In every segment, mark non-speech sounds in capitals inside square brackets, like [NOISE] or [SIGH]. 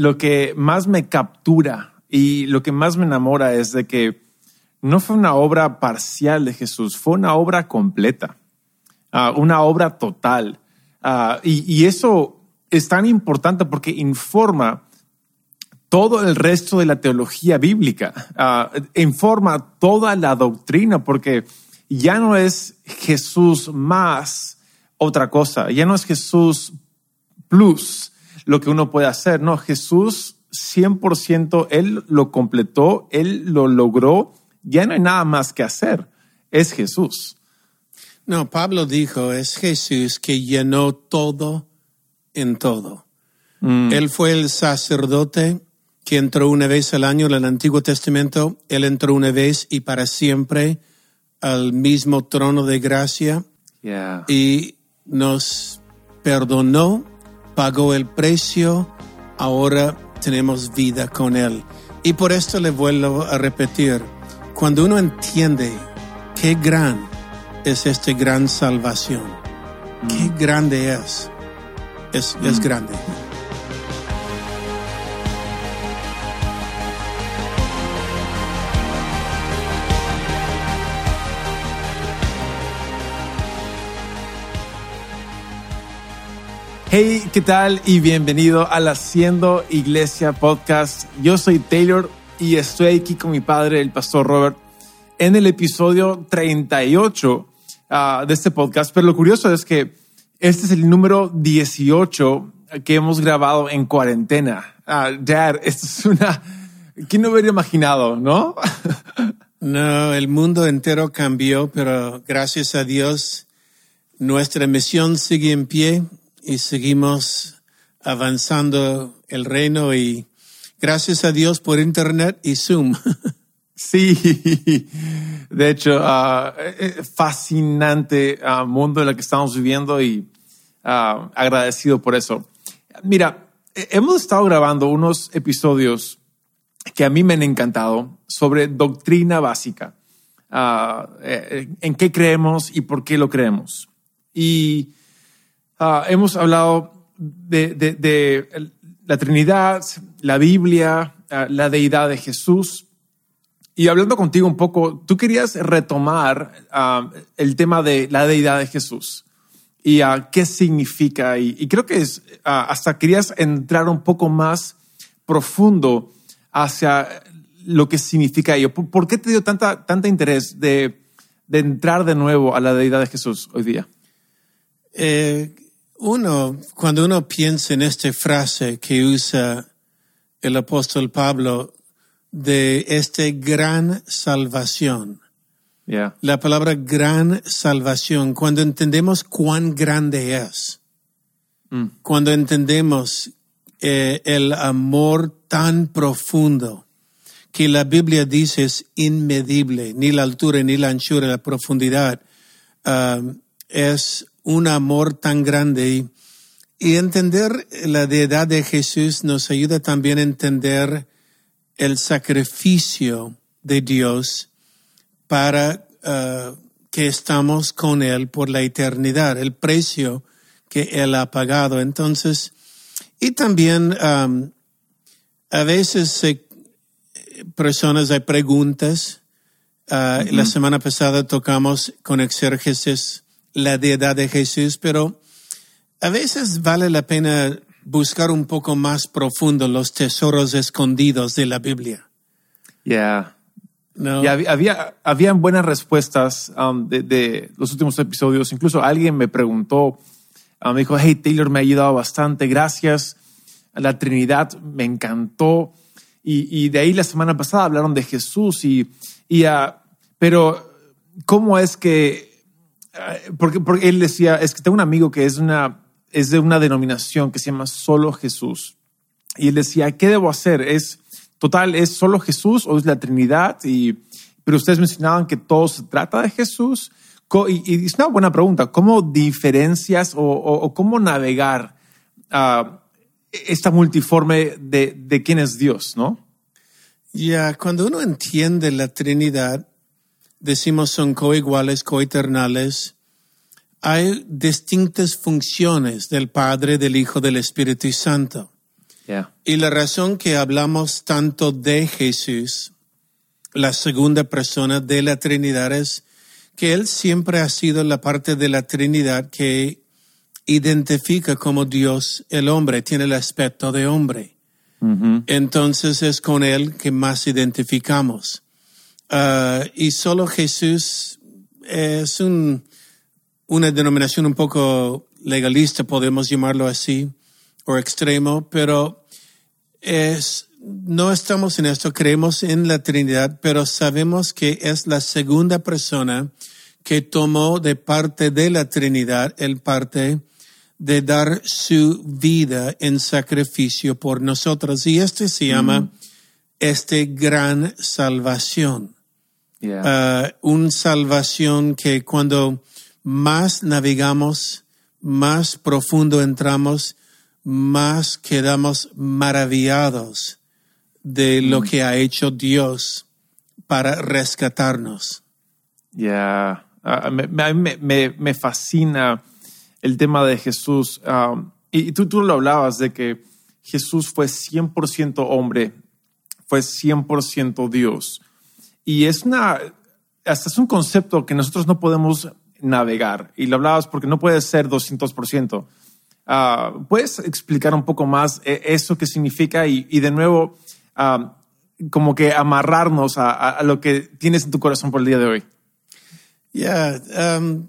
lo que más me captura y lo que más me enamora es de que no fue una obra parcial de Jesús, fue una obra completa, ah, una obra total. Ah, y, eso es tan importante porque informa todo el resto de la teología bíblica, ah, informa toda la doctrina, porque ya no es Jesús más otra cosa, ya no es Jesús plus lo que uno puede hacer, no, Jesús 100%, Él lo completó, Él lo logró, ya no hay nada más que hacer, es Jesús. No, Pablo dijo, es Jesús que llenó todo en todo. Mm. Él fue el sacerdote que entró una vez al año en el Antiguo Testamento, él entró una vez y para siempre al mismo trono de gracia y nos perdonó, pagó el precio, ahora tenemos vida con él. Y por esto le vuelvo a repetir, cuando uno entiende qué gran es esta gran salvación. Qué mm. grande es. Es, es mm. grande. Hey, ¿qué tal? Y bienvenido al Haciendo Iglesia Podcast. Yo soy Taylor y estoy aquí con mi padre, el pastor Robert, en el episodio 38 Ah, de este podcast, pero lo curioso es que este es el número 18 que hemos grabado en cuarentena. Uh, Dad, esto es una... ¿Quién no hubiera imaginado, no? [LAUGHS] no, el mundo entero cambió, pero gracias a Dios nuestra misión sigue en pie y seguimos avanzando el reino y gracias a Dios por Internet y Zoom. [LAUGHS] Sí, de hecho, uh, fascinante uh, mundo en el que estamos viviendo y uh, agradecido por eso. Mira, hemos estado grabando unos episodios que a mí me han encantado sobre doctrina básica, en qué creemos y por qué lo creemos. Y hemos hablado de, de, de la Trinidad, la Biblia, la deidad de Jesús y hablando contigo un poco, tú querías retomar ah, el tema de la deidad de Jesús y uh, qué significa. Y, creo que es, hasta querías entrar un poco más profundo hacia lo que significa ello. ¿Por, qué te dio tanta, tanta interés de, de, entrar de nuevo a la deidad de Jesús hoy día? Eh, uno, cuando uno piensa en esta frase que usa el apóstol Pablo, de esta gran salvación. La palabra gran salvación, cuando entendemos cuán grande es, mm. cuando entendemos eh, el amor tan profundo que la Biblia dice es inmedible, ni la altura, ni la anchura, la profundidad, um, es un amor tan grande. y entender la deidad de Jesús nos ayuda también a entender el sacrificio de Dios para uh, que estamos con Él por la eternidad, el precio que Él ha pagado. Entonces, y también um, a veces personas hay preguntas. Uh, la semana pasada tocamos con exérgesis la deidad de Jesús, pero a veces vale la pena buscar un poco más profundo los tesoros escondidos de la Biblia. Yeah. No. había, habían buenas respuestas um, de, los últimos episodios. Incluso alguien me preguntó, um, me dijo, hey, Taylor me ha ayudado bastante, gracias. La Trinidad me encantó. Y, de ahí la semana pasada hablaron de Jesús y, y uh, pero ¿cómo es que, porque, porque él decía, es que tengo un amigo que es una es de una denominación que se llama Solo Jesús. Y él decía, ¿qué debo hacer? ¿Es total, es solo Jesús o es la Trinidad? Y, pero ustedes mencionaban que todo se trata de Jesús. Y, es una buena pregunta, ¿cómo diferencias o, cómo navegar uh, esta multiforme de, de quién es Dios, no? Ya, cuando uno entiende la Trinidad, decimos son coiguales, coeternales, hay distintas funciones del Padre, del Hijo, del Espíritu Santo. Yeah. Y la razón que hablamos tanto de Jesús, la segunda persona de la Trinidad, es que Él siempre ha sido la parte de la Trinidad que identifica como Dios el hombre, tiene el aspecto de hombre. Mhm. Entonces es con Él que más identificamos. Ah, y solo Jesús es un, una denominación un poco legalista, podemos llamarlo así, o extremo, pero es, no estamos en esto, creemos en la Trinidad, pero sabemos que es la segunda persona que tomó de parte de la Trinidad el parte de dar su vida en sacrificio por nosotros. Y este se llama este gran salvación. Yeah. Ah, un salvación que cuando más navegamos, más profundo entramos, más quedamos maravillados de lo que ha hecho Dios para rescatarnos. Ya, Ah, me, me, me, me fascina el tema de Jesús. Um, y, y tú, tú lo hablabas de que Jesús fue 100% hombre, fue 100% Dios. Y es una, hasta es un concepto que nosotros no podemos navegar. Y lo hablabas porque no puede ser 200%. Ah, ¿Puedes explicar un poco más eh, eso que significa y, y de nuevo, ah, como que amarrarnos a, a- a lo que tienes en tu corazón por el día de hoy? Ya, um,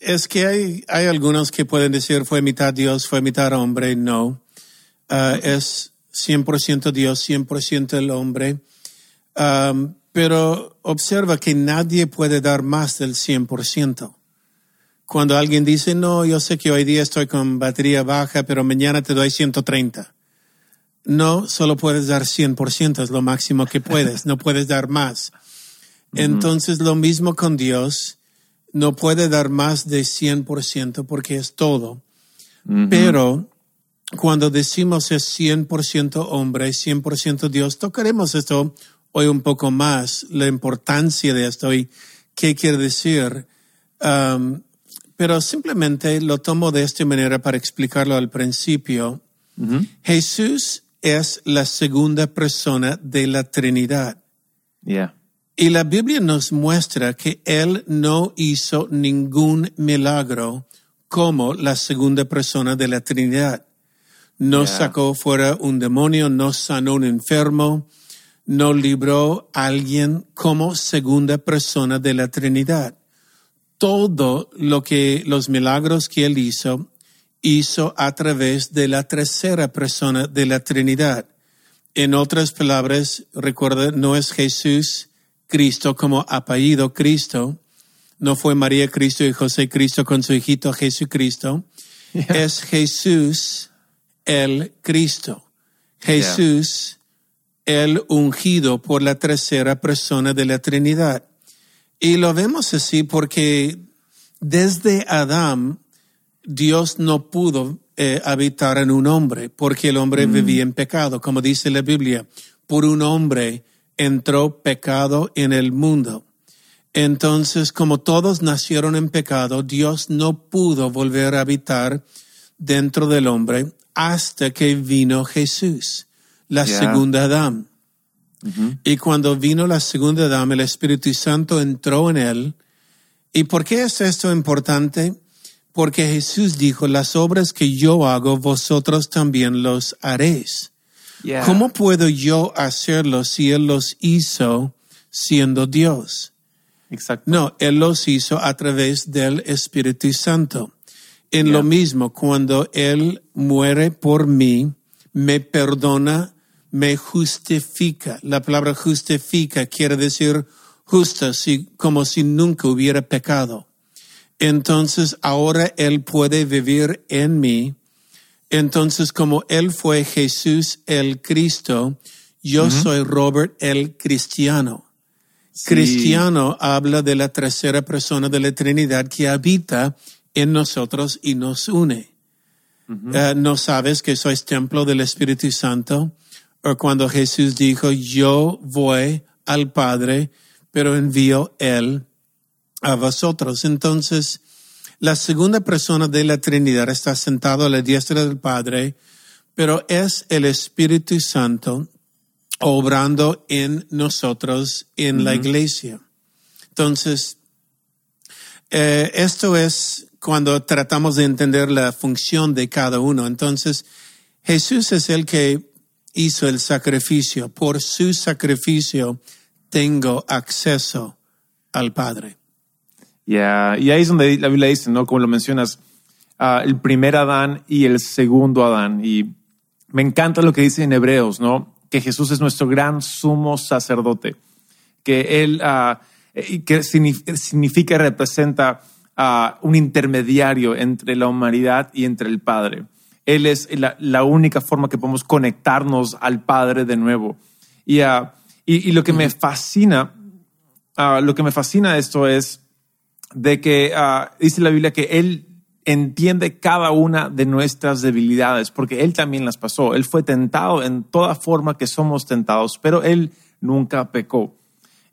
es que hay, hay algunos que pueden decir fue mitad Dios, fue mitad hombre. No, Ah, es 100% Dios, 100% el hombre. Um, pero observa que nadie puede dar más del 100%. Cuando alguien dice, no, yo sé que hoy día estoy con batería baja, pero mañana te doy 130. No, solo puedes dar 100%, es lo máximo que puedes, no puedes dar más. [LAUGHS] Entonces lo mismo con Dios, no puede dar más de 100% porque es todo. Pero cuando decimos es 100% hombre, 100% Dios, tocaremos esto hoy un poco más, la importancia de esto y qué quiere decir. Um, pero simplemente lo tomo de esta manera para explicarlo al principio. Jesús es la segunda persona de la Trinidad. Yeah. Y la Biblia nos muestra que Él no hizo ningún milagro como la segunda persona de la Trinidad. No Yeah. sacó fuera un demonio, no sanó un enfermo, no libró a alguien como segunda persona de la Trinidad. Todo lo que los milagros que Él hizo, hizo a través de la tercera persona de la Trinidad. En otras palabras, recuerda, no es Jesús Cristo como apellido Cristo, no fue María Cristo y José Cristo con su hijito Jesucristo, [LAUGHS] es Jesús el Cristo, Jesús el ungido por la tercera persona de la Trinidad. Y lo vemos así porque desde Adán Dios no pudo eh, habitar en un hombre porque el hombre vivía en pecado, como dice la Biblia. Por un hombre entró pecado en el mundo. Entonces, como todos nacieron en pecado, Dios no pudo volver a habitar dentro del hombre hasta que vino Jesús, la segunda Adán. Y cuando vino la segunda Adán, el Espíritu Santo entró en él. ¿Y por qué es esto importante? Porque Jesús dijo, las obras que yo hago, vosotros también los haréis. Yeah. ¿Cómo puedo yo hacerlo si Él los hizo siendo Dios? Exacto. No, Él los hizo a través del Espíritu Santo. En lo mismo, cuando Él muere por mí, me perdona, me justifica. La palabra justifica quiere decir justa, si- como si nunca hubiera pecado. Entonces ahora Él puede vivir en mí. Entonces como Él fue Jesús el Cristo, yo soy Robert el cristiano. Sí. Cristiano habla de la tercera persona de la Trinidad que habita en nosotros y nos une. Eh, ¿No sabes que sois templo del Espíritu Santo? Cuando Jesús dijo, yo voy al Padre, pero envío Él a vosotros. Entonces, la segunda persona de la Trinidad está sentado a la diestra del Padre pero es el Espíritu Santo obrando en nosotros, en la iglesia. Entonces, eh, esto es cuando tratamos de entender la función de cada uno. Entonces, Jesús es el que hizo el sacrificio. Por su sacrificio tengo acceso al Padre. Y ahí es donde la Biblia dice, ¿no? Como lo mencionas, ah, el primer Adán y el segundo Adán. Y me encanta lo que dice en Hebreos, ¿no? Que Jesús es nuestro gran sumo sacerdote, que Él, uh, que significa representa uh, un intermediario entre la humanidad y entre el Padre. Él es la, la única forma que podemos conectarnos al Padre de nuevo. Y, uh, y, y, lo que me fascina, lo que me fascina esto es de que uh, dice la Biblia que Él entiende cada una de nuestras debilidades, porque Él también las pasó. Él fue tentado en toda forma que somos tentados, pero Él nunca pecó.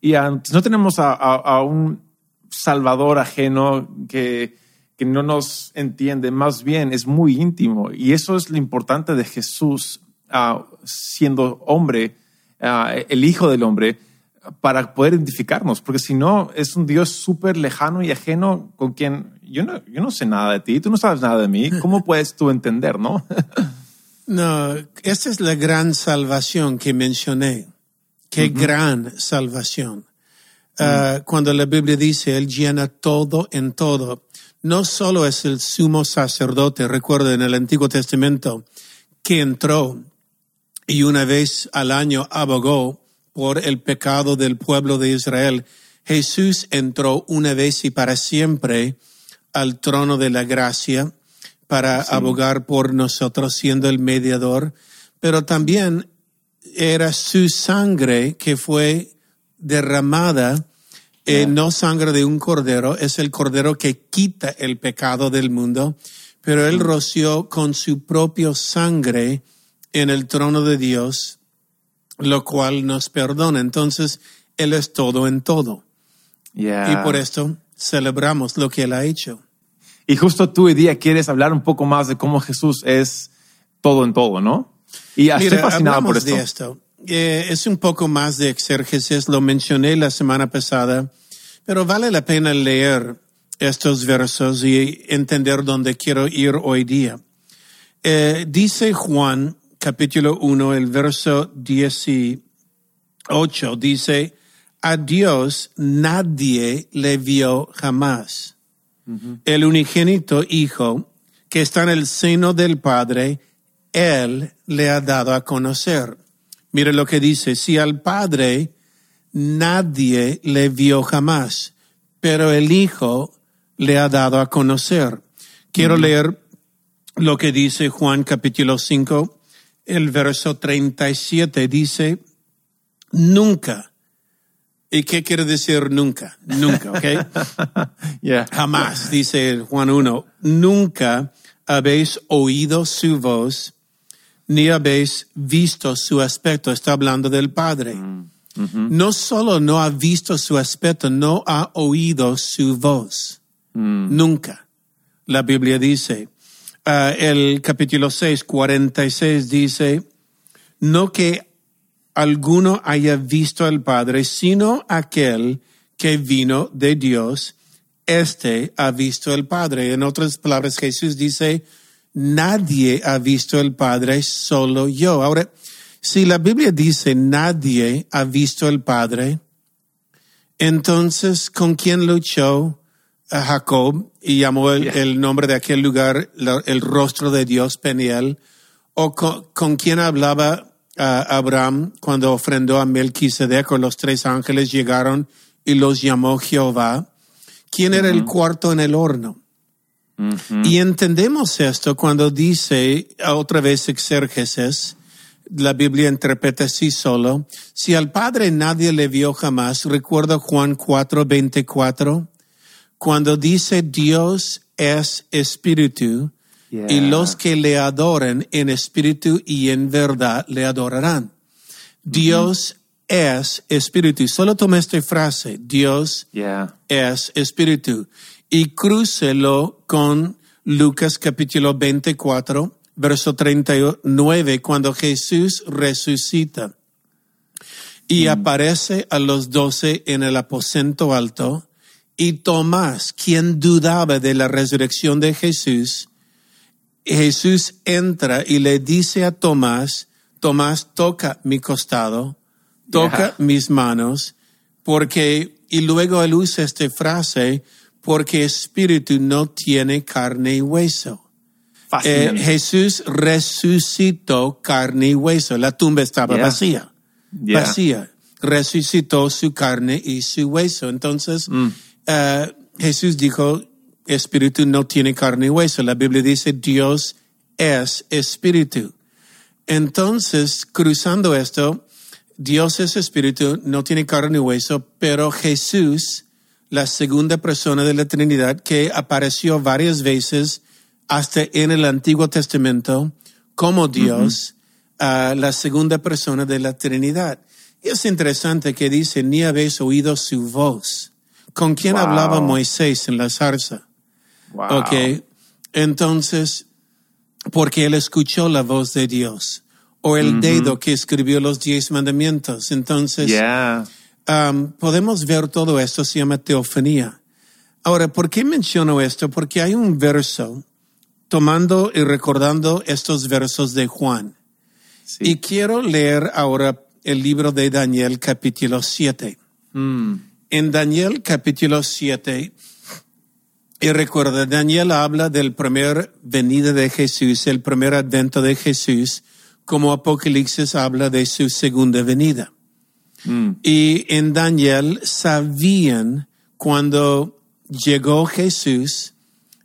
Y no tenemos a, a, a, un Salvador ajeno que, que no nos entiende, más bien es muy íntimo. Y eso es lo importante de Jesús uh, siendo hombre, el Hijo del Hombre, para poder identificarnos, porque si no, es un Dios súper lejano y ajeno con quien yo no, yo no sé nada de ti, tú no sabes nada de mí, ¿cómo puedes tú entender, no? [LAUGHS] no, esta es la gran salvación que mencioné. Qué uh -huh. gran salvación. Uh, cuando la Biblia dice, Él llena todo en todo, no solo es el sumo sacerdote, recuerda en el Antiguo Testamento, que entró y una vez al año abogó por el pecado del pueblo de Israel, Jesús entró una vez y para siempre al trono de la gracia para sí. abogar por nosotros siendo el mediador, pero también era su sangre que fue derramada. Eh, no sangre de un cordero, es el cordero que quita el pecado del mundo, pero él roció con su propio sangre en el trono de Dios lo cual nos perdona. Entonces, Él es todo en todo. Yeah. Y por esto celebramos lo que Él ha hecho. Y justo tú hoy día quieres hablar un poco más de cómo Jesús es todo en todo, ¿no? Y Mira, estoy fascinado por esto. De esto. Eh, es un poco más de exérgesis, lo mencioné la semana pasada, pero vale la pena leer estos versos y entender dónde quiero ir hoy día. Eh, dice Juan capítulo 1, el verso 18, dice, a Dios nadie le vio jamás. Uh -huh. El unigénito Hijo que está en el seno del Padre, Él le ha dado a conocer. Mire lo que dice, si al Padre nadie le vio jamás, pero el Hijo le ha dado a conocer. Quiero -huh. leer lo que dice Juan capítulo 5, el verso 37 dice, nunca. ¿Y qué quiere decir nunca? Nunca, ¿ok? [LAUGHS] yeah. Jamás, dice Juan 1, nunca habéis oído su voz, ni habéis visto su aspecto. Está hablando del Padre. Mm. Uh -huh. No solo no ha visto su aspecto, no ha oído su voz. Mm. Nunca. La Biblia dice, uh, el capítulo 6, 46 dice, no que alguno haya visto al Padre, sino aquel que vino de Dios, este ha visto al Padre. En otras palabras, Jesús dice, nadie ha visto al Padre, solo yo. Ahora, si la Biblia dice nadie ha visto al Padre, entonces, ¿con quién luchó a Jacob y llamó el, el, nombre de aquel lugar el rostro de Dios Peniel, o con, con quién hablaba uh, Abraham cuando ofrendó a Melquisedec o los tres ángeles llegaron y los llamó Jehová. ¿Quién era uh -huh. el cuarto en el horno? Uh -huh. Y entendemos esto cuando dice otra vez exérgesis, la Biblia interpreta así solo, si al Padre nadie le vio jamás, recuerda Juan 4, 24, cuando dice Dios es espíritu yeah. y los que le adoren en espíritu y en verdad le adorarán. Dios es espíritu. Solo tome esta frase, Dios yeah. es espíritu. Y crúcelo con Lucas capítulo 24, verso 39, cuando Jesús resucita y aparece a los doce en el aposento alto, y Tomás, quien dudaba de la resurrección de Jesús, Jesús entra y le dice a Tomás, Tomás, toca mi costado, toca Yeah. mis manos, porque, y luego él usa esta frase, porque espíritu no tiene carne y hueso. Eh. Jesús resucitó carne y hueso. La tumba estaba Yeah. vacía. Yeah. Vacía. Resucitó su carne y su hueso. Entonces, eh, Jesús dijo, espíritu no tiene carne y hueso. La Biblia dice, Dios es espíritu. Entonces, cruzando esto, Dios es espíritu, no tiene carne y hueso, pero Jesús, la segunda persona de la Trinidad, que apareció varias veces hasta en el Antiguo Testamento como Dios, ah, la segunda persona de la Trinidad. Y es interesante que dice, ni habéis oído su voz. ¿Con quién Wow. hablaba Moisés en la zarza? Wow. Ok. Entonces, porque él escuchó la voz de Dios. O el dedo que escribió los diez mandamientos. Entonces, Yeah. Um, podemos ver todo esto, se llama teofanía. Ahora, ¿por qué menciono esto? Porque hay un verso, tomando y recordando estos versos de Juan. Sí. Y quiero leer ahora el libro de Daniel capítulo 7. Mm. En Daniel capítulo 7, y recuerda, Daniel habla del primer venida de Jesús, el primer advento de Jesús, como Apocalipsis habla de su segunda venida. Mm. Y en Daniel sabían cuando llegó Jesús,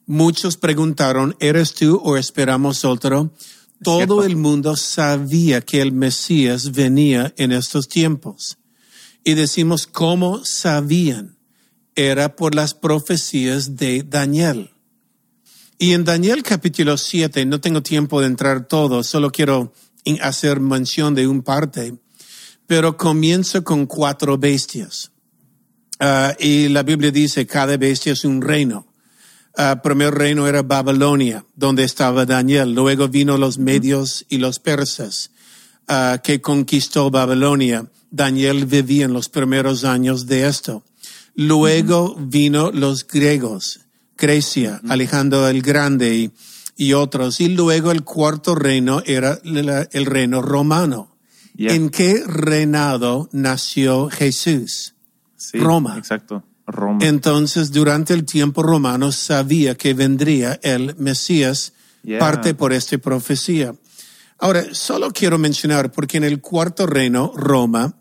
muchos preguntaron, ¿eres tú o esperamos otro? Todo el mundo sabía que el Mesías venía en estos tiempos. Y decimos, ¿cómo sabían? Era por las profecías de Daniel. Y en Daniel capítulo 7, no tengo tiempo de entrar todo, solo quiero hacer mención de un parte, pero comienza con cuatro bestias. Ah, y la Biblia dice, cada bestia es un reino. Ah, primer reino era Babilonia, donde estaba Daniel. Luego vino los medios y los persas, ah, que conquistó Babilonia. Daniel vivía en los primeros años de esto. Luego vino los griegos, Grecia, Alejandro el Grande y, y otros. Y luego el cuarto reino era el reino romano. Yeah. ¿En qué reinado nació Jesús? Sí, Roma. Exacto. Roma. Entonces, durante el tiempo romano sabía que vendría el Mesías, Yeah. parte por esta profecía. Ahora, solo quiero mencionar, porque en el cuarto reino, Roma,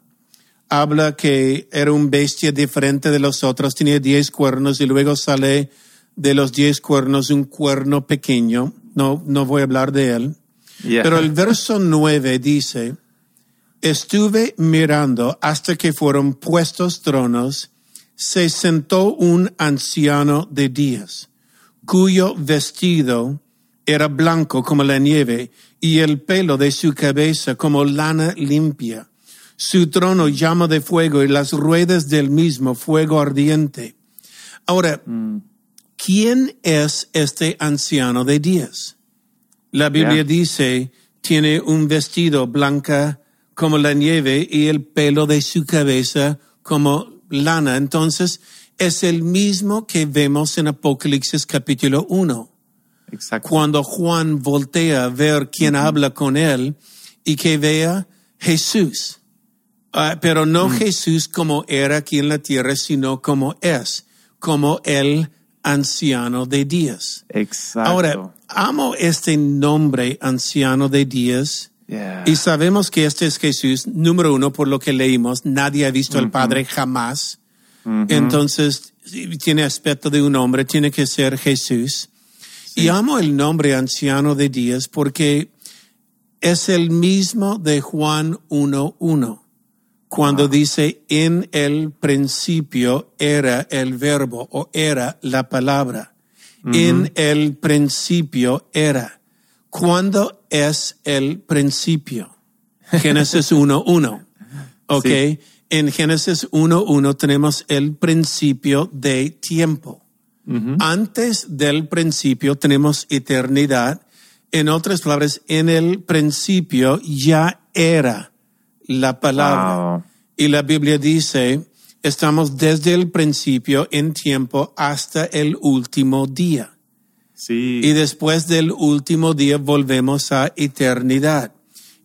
habla que era un bestia diferente de los otros, tenía diez cuernos y luego sale de los diez cuernos un cuerno pequeño. No, no voy a hablar de él. Yeah. Pero el verso nueve dice, estuve mirando hasta que fueron puestos tronos, se sentó un anciano de días, cuyo vestido era blanco como la nieve y el pelo de su cabeza como lana limpia. Su trono llama de fuego y las ruedas del mismo fuego ardiente. Ahora, ¿quién es este anciano de días? La Biblia Yeah. dice, tiene un vestido blanca como la nieve y el pelo de su cabeza como lana. Entonces, es el mismo que vemos en Apocalipsis capítulo 1 Exacto. cuando Juan voltea a ver quién habla con él y que vea Jesús. Ah, pero no Jesús como era aquí en la tierra, sino como es, como el anciano de días. Exacto. Ahora, amo este nombre anciano de días Yeah. y sabemos que este es Jesús, número uno, por lo que leímos, nadie ha visto al Padre jamás. Entonces, tiene aspecto de un hombre, tiene que ser Jesús. Y amo el nombre anciano de días porque es el mismo de Juan 1.1, cuando dice, en el principio era el verbo o era la palabra. En el principio era. ¿Cuándo es el principio? Génesis [LAUGHS] 1.1. Ok. Sí. En Génesis 1.1 tenemos el principio de tiempo. Antes del principio tenemos eternidad En otras palabras, en el principio ya era la palabra. Wow. Y la Biblia dice, estamos desde el principio en tiempo hasta el último día. Sí. Y después del último día volvemos a eternidad.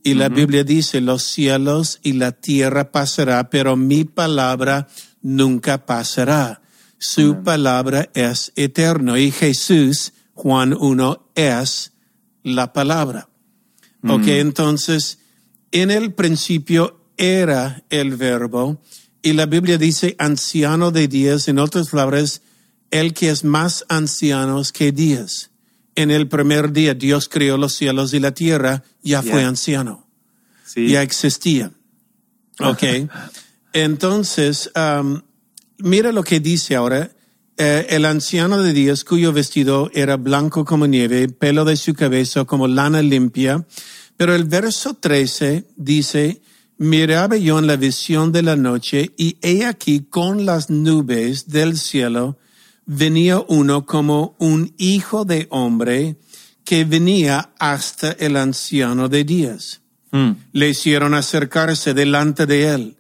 Y la Biblia dice, los cielos y la tierra pasará, pero mi palabra nunca pasará. Su palabra es eterno. Y Jesús, Juan 1, es la palabra. Ok, entonces, en el principio era el verbo, y la Biblia dice anciano de días, en otras palabras, el que es más anciano que días. En el primer día Dios creó los cielos y la tierra, ya fue anciano, sí. ya existía. Ok. [LAUGHS] Entonces, um, mira lo que dice ahora. Eh, el anciano de días cuyo vestido era blanco como nieve, pelo de su cabeza como lana limpia. Pero el verso 13 dice, miraba yo en la visión de la noche y he aquí con las nubes del cielo venía uno como un hijo de hombre que venía hasta el anciano de días Mm. le hicieron acercarse delante de él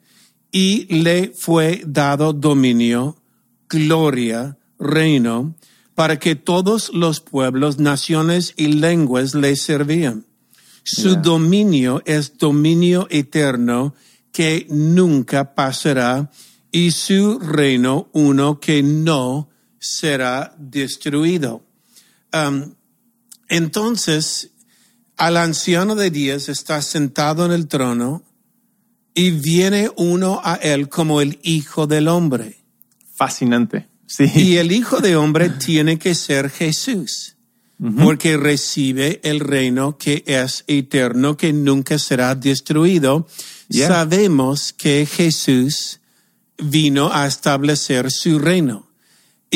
y le fue dado dominio, gloria, reino, para que todos los pueblos, naciones y lenguas le servían. Su Yeah. dominio es dominio eterno que nunca pasará y su reino uno que no será destruido. Um, entonces, al anciano de días está sentado en el trono y viene uno a él como el hijo del hombre. Fascinante. Sí. Y el hijo de hombre [LAUGHS] tiene que ser Jesús, porque recibe el reino que es eterno, que nunca será destruido. Yeah. Sabemos que Jesús vino a establecer su reino.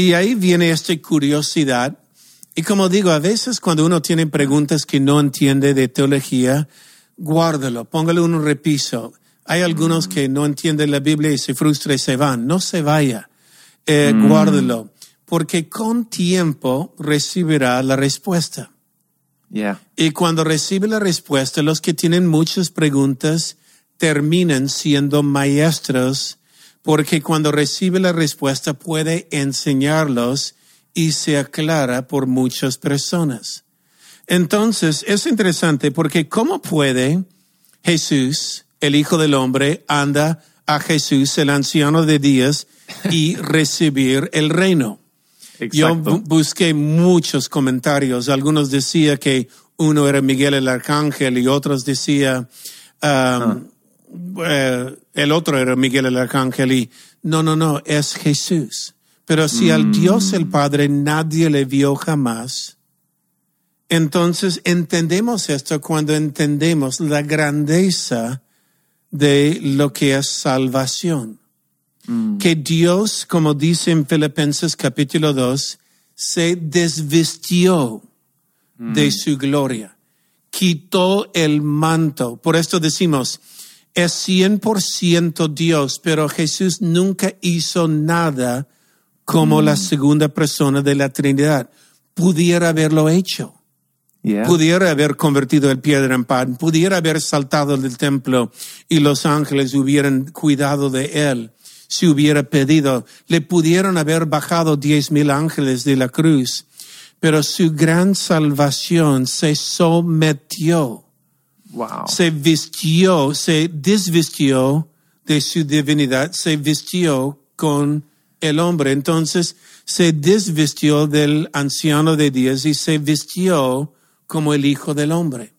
Y ahí viene esta curiosidad. Y como digo, a veces cuando uno tiene preguntas que no entiende de teología, guárdalo, póngale un repiso. Hay algunos que no entienden la Biblia y se frustran y se van. No se vaya. Eh, Guárdelo, porque con tiempo recibirá la respuesta. Yeah. Y cuando recibe la respuesta, los que tienen muchas preguntas terminan siendo maestros, porque cuando recibe la respuesta puede enseñarlos y se aclara por muchas personas. Entonces, es interesante porque ¿cómo puede Jesús, el Hijo del Hombre, anda a Jesús, el anciano de días, [LAUGHS] y recibir el reino? Yo Exacto. bu- busqué muchos comentarios. Algunos decían que uno era Miguel el Arcángel y otros decían um, eh, el otro era Miguel el Arcángel y no, no, no, es Jesús. Pero si al Dios el Padre nadie le vio jamás, entonces entendemos esto cuando entendemos la grandeza de lo que es salvación. Que Dios, como dice en Filipenses capítulo 2, se desvistió de su gloria, quitó el manto. Por esto decimos, es 100% Dios, pero Jesús nunca hizo nada como la segunda persona de la Trinidad. Pudiera haberlo hecho Yeah. pudiera haber convertido el piedra en pan, pudiera haber saltado del templo y los ángeles hubieran cuidado de él, si hubiera pedido, le pudieron haber bajado diez mil ángeles de la cruz, pero su gran salvación se sometió, Wow. se vistió, se desvistió de su divinidad, se vistió con el hombre. Entonces se desvistió del anciano de días y se vistió como el Hijo del Hombre.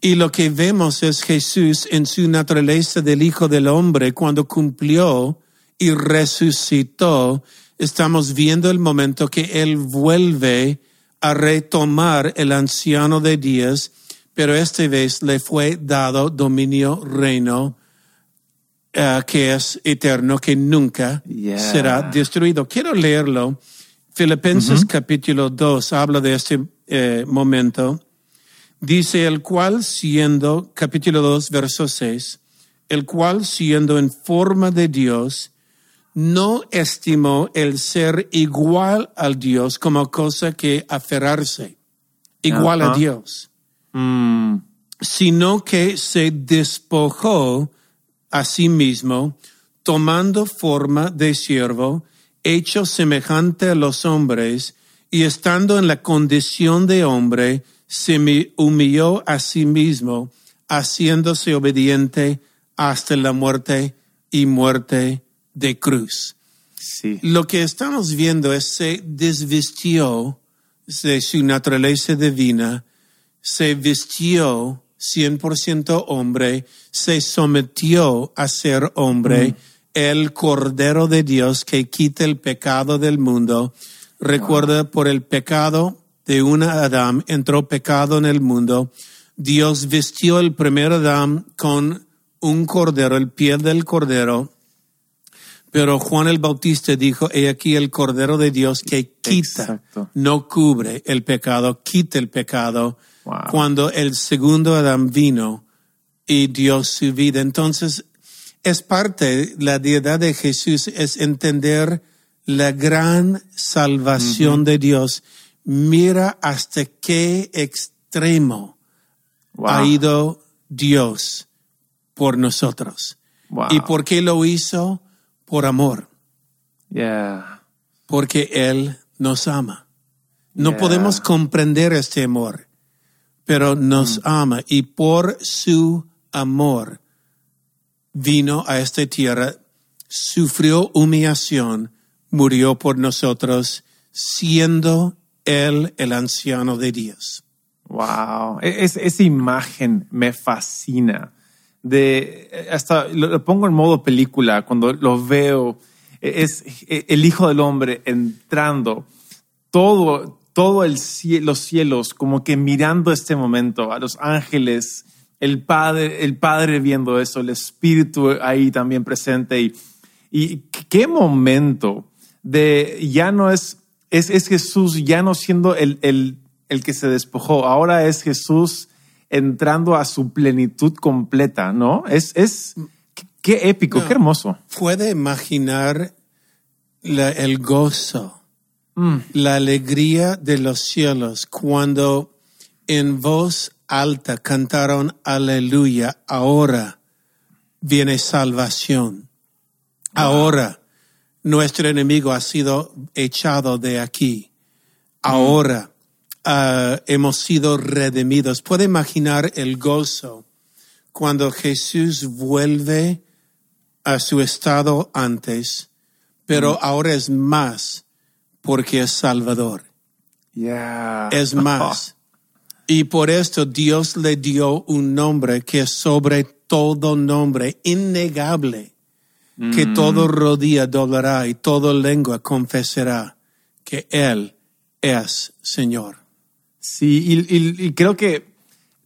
Y lo que vemos es Jesús en su naturaleza del Hijo del Hombre cuando cumplió y resucitó. Estamos viendo el momento que Él vuelve a retomar el anciano de días, pero esta vez le fue dado dominio reino eh, que es eterno, que nunca Yeah. será destruido. Quiero leerlo. Filipenses capítulo 2 habla de este eh, momento. Dice, el cual siendo, capítulo 2, verso 6, el cual siendo en forma de Dios, no estimó el ser igual al Dios como cosa que aferrarse. igual a Ajá. Dios, Mm, sino que se despojó a sí mismo, tomando forma de siervo, hecho semejante a los hombres, y estando en la condición de hombre, se mi- humilló a sí mismo, haciéndose obediente hasta la muerte y muerte de cruz. sí. Lo que estamos viendo es se desvistió de su naturaleza divina, se vistió 100% hombre, se sometió a ser hombre, el Cordero de Dios que quita el pecado del mundo. Recuerda, por el pecado de una Adán entró pecado en el mundo. Dios vistió el primer Adán con un cordero, el piel del cordero, pero Juan el Bautista dijo, he aquí el Cordero de Dios que quita, Exacto. no cubre el pecado, quita el pecado. Wow. Cuando el segundo Adán vino y dio su vida. Entonces, es parte, la deidad de Jesús es entender la gran salvación de Dios. Mira hasta qué extremo Wow. ha ido Dios por nosotros. Wow. ¿Y por qué lo hizo? Por amor, Yeah. porque Él nos ama. No Yeah. podemos comprender este amor, pero nos Mm. ama y por su amor vino a esta tierra, sufrió humillación, murió por nosotros, siendo Él el anciano de Dios. Wow, E- es- esa imagen me fascina. De hasta lo, lo pongo en modo película cuando lo veo. E- Es e- el Hijo del Hombre entrando, todo, todo el los cielos como que mirando este momento, a los ángeles, el Padre, el Padre viendo eso, el Espíritu ahí también presente y, y qué momento de ya no es, es, es Jesús ya no siendo el, el, el que se despojó, ahora es Jesús entrando a su plenitud completa, ¿no? Es, es, qué, qué épico, No. qué hermoso. Puede imaginar la- el gozo, Mm, la alegría de los cielos cuando en voz alta cantaron aleluya, ahora viene salvación. Ahora nuestro enemigo ha sido echado de aquí. Ahora ah, hemos sido redimidos. Puede imaginar el gozo cuando Jesús vuelve a su estado antes, pero ahora es más porque es Salvador. yeah. Es más. Y por esto Dios le dio un nombre que es sobre todo nombre, innegable, que todo rodilla doblará y toda lengua confesará que Él es Señor. Sí, y, y- y creo que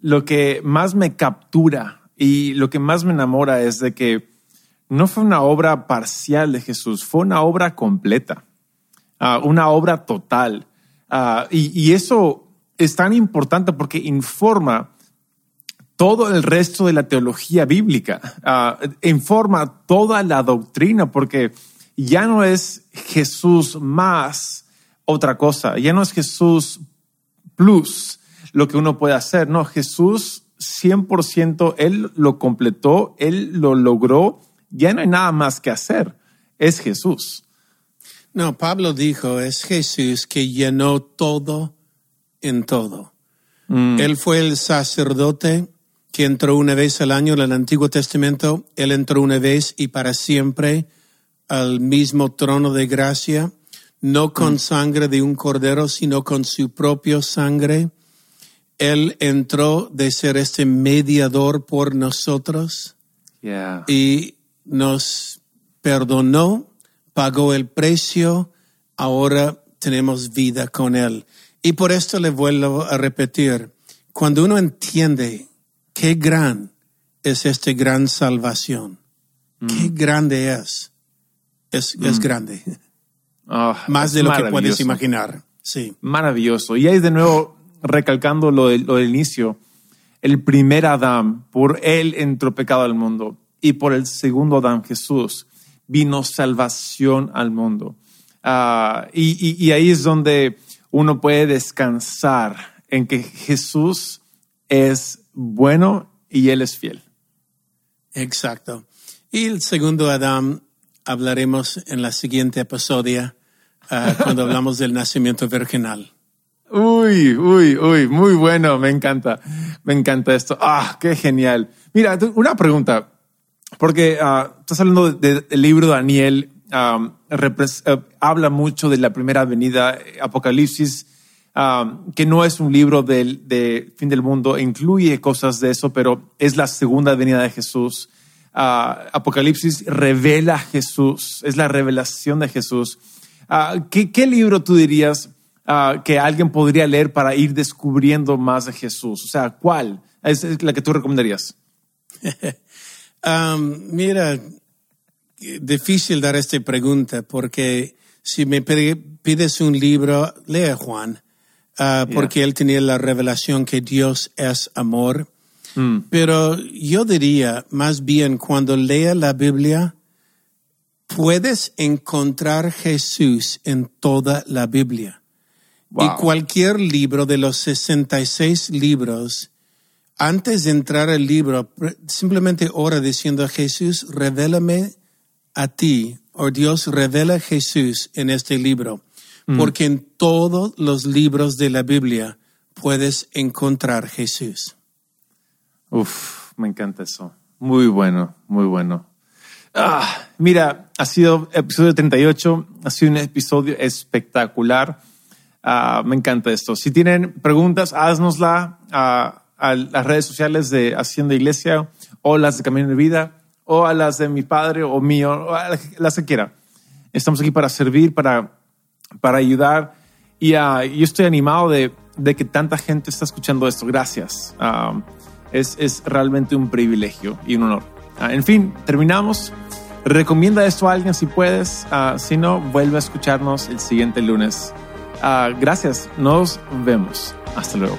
lo que más me captura y lo que más me enamora es de que no fue una obra parcial de Jesús, fue una obra completa, ah, una obra total. Ah, y, eso es tan importante porque informa todo el resto de la teología bíblica, ah, informa toda la doctrina, porque ya no es Jesús más otra cosa, ya no es Jesús plus lo que uno puede hacer, no, Jesús 100%, Él lo completó, Él lo logró, ya no hay nada más que hacer, es Jesús. No, Pablo dijo, es Jesús que llenó todo en todo. Él fue el sacerdote que entró una vez al año en el Antiguo Testamento. Él entró una vez y para siempre al mismo trono de gracia, no con sangre de un cordero, sino con su propio sangre. Él entró de ser este mediador por nosotros Yeah. y nos perdonó, pagó el precio, ahora tenemos vida con Él. Y por esto le vuelvo a repetir, cuando uno entiende qué gran es esta gran salvación, qué grande es, es, es grande, Ah, [LAUGHS] más de lo que puedes imaginar. Sí. Maravilloso. Y ahí de nuevo, recalcando lo, del- lo del inicio, el primer Adán, por él entró pecado al mundo, y por el segundo Adán, Jesús, vino salvación al mundo. Ah, y, y- y ahí es donde uno puede descansar en que Jesús es bueno y Él es fiel. Exacto. Y el segundo Adán hablaremos en la siguiente episodio uh, [LAUGHS] cuando hablamos del nacimiento virginal. Uy, uy, uy, muy bueno, me encanta, me encanta esto. Ah, qué genial. Mira, una pregunta, porque uh, estás hablando del de, libro de Daniel, um, uh, habla mucho de la primera venida, Apocalipsis, um, que no es un libro del de fin del mundo, incluye cosas de eso, pero es la segunda venida de Jesús. Uh, Apocalipsis revela a Jesús, es la revelación de Jesús. Uh, ¿qué, ¿qué, libro tú dirías que alguien podría leer para ir descubriendo más de Jesús? O sea, ¿cuál es la que tú recomendarías? [LAUGHS] um, mira, difícil dar esta pregunta porque si me pides un libro, lea Juan, porque yeah. él tenía la revelación que Dios es amor. Mm. Pero yo diría, más bien, cuando lea la Biblia, puedes encontrar Jesús en toda la Biblia. Wow. Y cualquier libro de los 66 libros, antes de entrar al libro, simplemente ora diciendo, Jesús, revélame a ti, o Dios revela a Jesús en este libro. Mm. Porque en todos los libros de la Biblia puedes encontrar Jesús. Uf, me encanta eso. Muy bueno, muy bueno. Ah, mira, ha sido episodio 38, ha sido un episodio espectacular. Ah, me encanta esto. Si tienen preguntas, haznosla a, a, las redes sociales de Haciendo Iglesia o las de Camino de Vida o a las de mi padre o mío, o a las que quiera. Estamos aquí para servir, para, para ayudar y uh, yo estoy animado de, de, que tanta gente está escuchando esto. Gracias. Uh, es, es realmente un privilegio y un honor. Uh, en fin, terminamos. Recomienda esto a alguien si puedes. Si no, vuelve a escucharnos el siguiente lunes. Gracias. Nos vemos. Hasta luego.